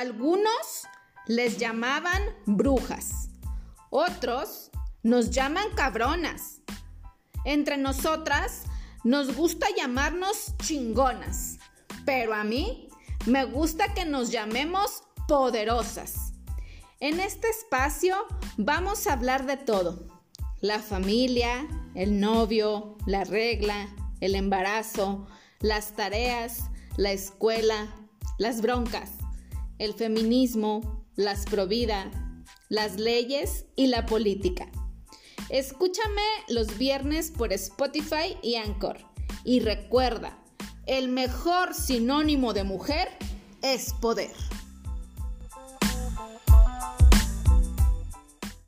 Algunos les llamaban brujas, otros nos llaman cabronas. Entre nosotras nos gusta llamarnos chingonas, pero a mí me gusta que nos llamemos poderosas. En este espacio vamos a hablar de todo. La familia, el novio, la regla, el embarazo, las tareas, la escuela, las broncas, el feminismo, las provida, las leyes y la política. Escúchame los viernes por Spotify y Anchor. Y recuerda, el mejor sinónimo de mujer es poder.